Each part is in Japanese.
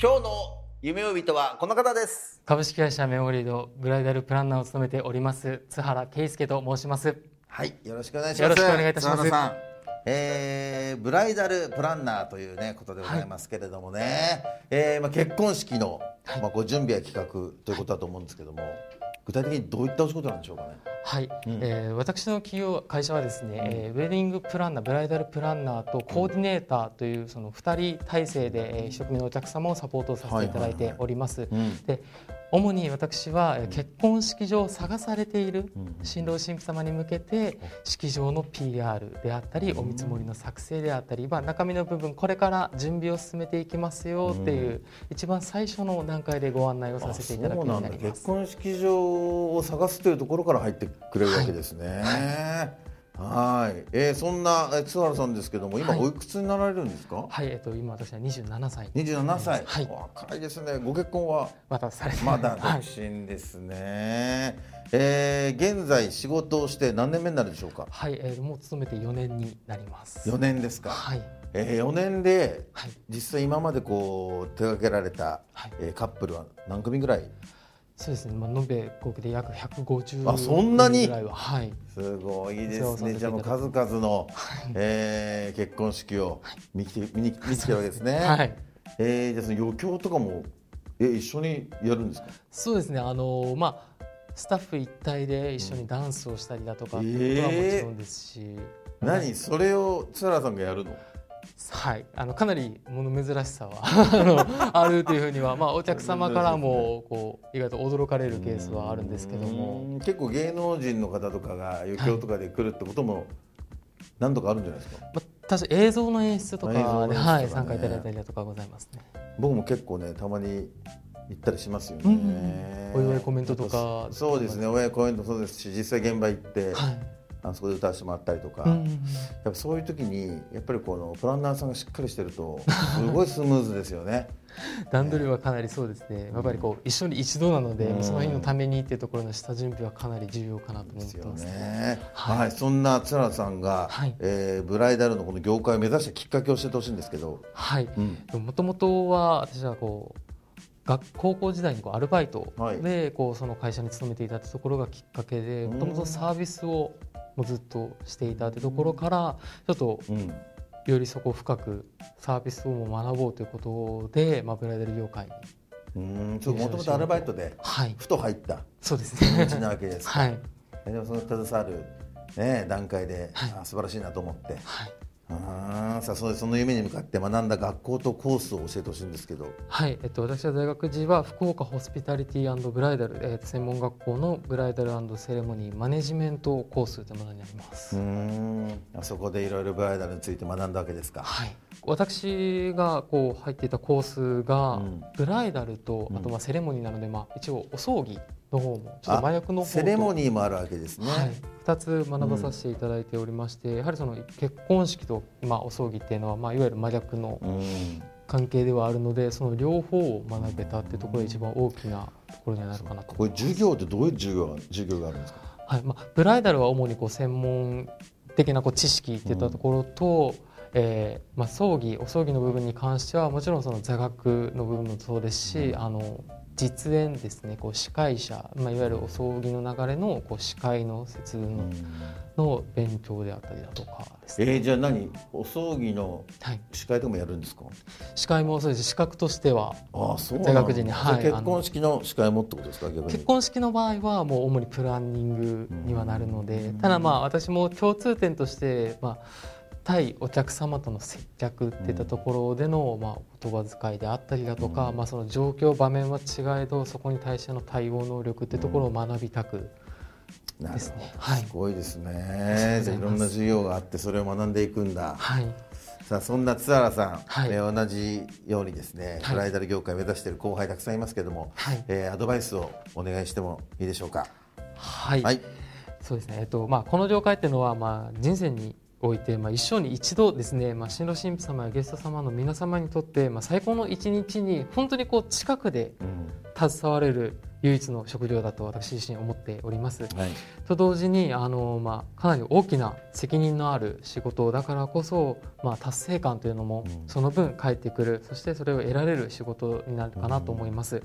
今日の夢追い人はこの方です。株式会社メモリードブライダルプランナーを務めております津原圭介と申します。はいよろしくお願いします。よろしくお願いいたします。津原さん。えーブライダルプランナーというねことでございますけれどもね、えーまあ、結婚式の、まあ、ご準備や企画ということだと思うんですけども、具体的にどういったお仕事なんでしょうかね。はい、えー私の企業会社はですね、えーウェディングプランナーブライダルプランナーとコーディネーターというその2人体制で、えー一組のお客様をサポートさせていただいております、うんで主に私はえー結婚式場を探されている新郎新婦様に向けて式場の PR であったりお見積もりの作成であったり、まあ、中身の部分これから準備を進めていきますよっていう一番最初の段階でご案内をさせていただくようになります。結。婚式場を探すというところから入ってくれるわけですね。はい、えー、そんなえ津原さんですけども、今はいおいくつになられるんですか？はい、えっと、今私は27歳。二十七歳、はい若いですね。ご結婚は？まだされてまだ独はい身ですね。えー、現在仕事をして何年目になるでしょうか？はい、えー、もう勤めて4年になります。四年ですか？はい。えー、4年ではい。実際今までこう手掛けられた、はいえー、カップルは何組ぐらい？そうですね。まあ、延べ合計で約150あそんなに？ぐらいは。はい。すごいですね。じゃあもう数々の、えー結婚式を見て見に見に来てるわけですね。はい。えーじゃあその余興とかもえ一緒にやるんですか？そうですね。あのーまあ。スタッフ一体で一緒にダンスをしたりだとか、うんっていうことはもちろんですし、何？それを津原さんがやるの？はい、あのかなり物珍しさは あのあるというふうには、まあ、お客様からもこう意外と驚かれるケースはあるんですけども、うん。結構芸能人の方とかが余興とかで来るってことも何度かあるんじゃないですか？まあ、確か映像の演出とかで、ね。はい、参加いただいたりだとかございますね。僕も結構ねたまに行ったりしますよね。お祝いコメントとかそうですね。お祝いコメントそうですし実際現場行って、はいあそこで歌わせてもらったりとか。うんやっぱそういう時にやっぱりこのプランナーさんがしっかりしてるとすごいスムーズですよね。段取りはかなりそうですね、やっぱりこう一緒に一度なので、うん。その日のためにっていうところの下準備はかなり重要かなと思ってます。ね。ははい。い、そんな津原さんが、はい。えーブライダルのこの業界を目指したきっかけを教えてほしいんですけど。はい、うん。もともとは私はこう学高校時代にこうアルバイトはい。でこうその会社に勤めていたってところがきっかけでうん。もともとサービスをもうずっとしていたってところからちょっとうん。よりそこを深くサービスをも学ぼうということで、まあ、ブライダル業界にうん、そう、もともとアルバイトで、はいふと入ったそうですね道なわけですか。はいえでもその携わる。ね、段階で、あ素晴らしいなと思って。はいあーさあそその夢に向かって学んだ学校とコースを教えてほしいんですけど。はい、えっと、私は大学時は福岡ホスピタリティブライダル、えっと、専門学校のブライダルセレモニーマネジメントコースというものになります。うん、あそこでいろいろブライダルについて学んだわけですか？はい、私がこう入っていたコースが、うんブライダルとあとまあセレモニーなので、まあ、一応お葬儀の方もちょっと麻薬のセレモニーもあるわけですね。はい、2つ学ばさせていただいておりまして、やはりその結婚式と、まあ、お葬儀っていうのは、まあ、いわゆる真逆のうん、関係ではあるのでその両方を学べたっていうところが一番大きなところにはなるかなと。これ授業ってどういう授業が授業があるんですか？はい。まあ、ブライダルは主にこう専門的なこう知識っていったところと、えーまあ、葬儀お葬儀の部分に関してはもちろんその座学の部分もそうですし、あの実演ですね。こう司会者、まあ、いわゆるお葬儀の流れのこう司会の節分の,、の勉強であったりだとかですね、えー、じゃあ何？お葬儀のはい、司会とかもやるんですか？司会もそうです。資格としてはああそう在学時にはい結婚式の司会もってことですか？結婚式の場合はもう主にプランニングにはなるのでただまあ私も共通点としてまあ対お客様との接客っていったところでの、まあ、言葉遣いであったりだとか、まあ、その状況場面は違えどそこに対しての対応能力っていうところを学びたくですね。はい。すごいですね。いろんな授業があってそれを学んでいくんだ。はい。さあそんな津原さん、はい。えー同じようにですね、はい。ブライダル業界を目指している後輩たくさんいますけども、はい。えーアドバイスをお願いしてもいいでしょうかはい、はいそうですね、えっとまあ、この業界っていうのは、まあ、人生において、まあ、一生に一度ですね、まあ、新郎新婦様やゲスト様の皆様にとって、まあ、最高の一日に本当にこう近くで携われる唯一の職業だと私自身思っております。はいと同時にあの、まあ、かなり大きな責任のある仕事だからこそ、まあ、達成感というのもその分返ってくるそしてそれを得られる仕事になるかなと思います。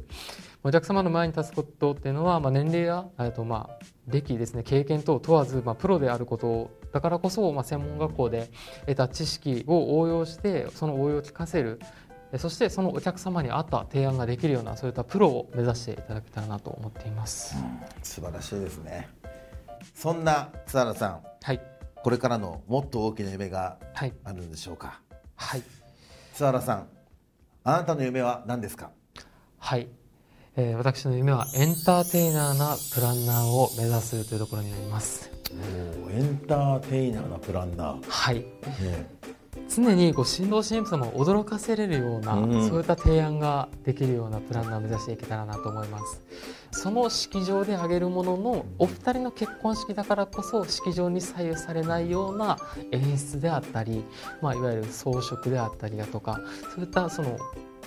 お客様の前に立つことっていうのは、まあ、年齢やえっとまあ歴ですね経験等問わず、まあ、プロであることだからこそ、まあ、専門学校で得た知識を応用してその応用を聞かせる。えそしてそのお客様に合った提案ができるようなそういったプロを目指していただけたらなと思っています。素晴らしいですね。そんな津原さん。はい、これからのもっと大きな夢がはい、あるんでしょうか？はい。津原さんあなたの夢は何ですか？はい、えー私の夢はエンターテイナーなプランナーを目指すというところになります。エンターテイナーなプランナー、はい、ね。常にこう新郎新婦様を驚かせれるような、うん。そういった提案ができるようなプランナーを目指していけたらなと思います。その式場で挙げるもののお二人の結婚式だからこそ式場に左右されないような演出であったり、まあ、いわゆる装飾であったりだとかそういったその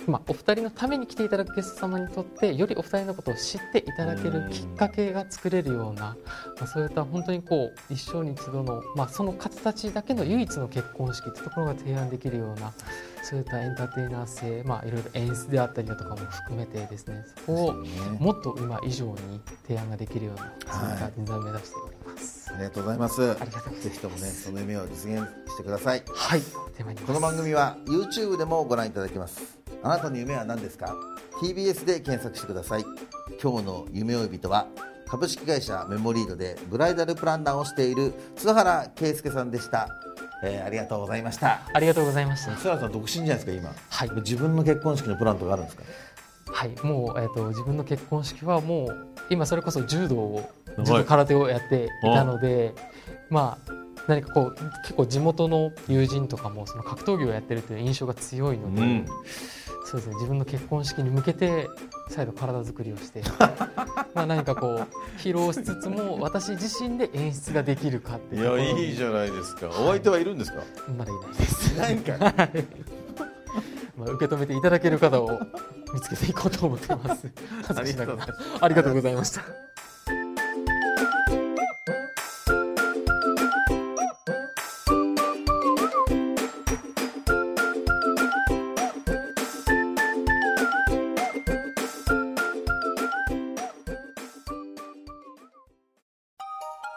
まあ、お二人のために来ていただくゲスト様にとってよりお二人のことを知っていただけるきっかけが作れるような、まあ、そういった本当にこう一生に一度の、まあ、その方たちだけの唯一の結婚式というところが提案できるようなそういったエンターテイナー性、まあ、いろいろ演出であったりだとかも含めてですねそこをね。もっと今以上に提案ができるようなそういった人材を目指しております。ありがとうございます。ぜひともねその夢を実現してください。はい、この番組は YouTube でもご覧いただけますあなたの夢は何ですか？TBS で検索してください。今日の夢追い人は株式会社メモリードでブライダルプランナーをしている津原圭介さんでした、えーありがとうございました。ありがとうございました。津原さん独身じゃないですか今。はい。自分の結婚式のプランとかあるんですか？はい、もう、えー、と自分の結婚式はもう今それこそ柔道を柔道空手をやっていたので、まあ何かこう結構地元の友人とかもその格闘技をやってるという印象が強いので、うん。そうですね自分の結婚式に向けて再度体作りをして まあ何かこう披露しつつも私自身で演出ができるかっていう。ところにじゃないですか。お相手はいるんですか？まだいないです。なんかまあ、受け止めていただける方を見つけていこうと思ってます。ありがとうございました。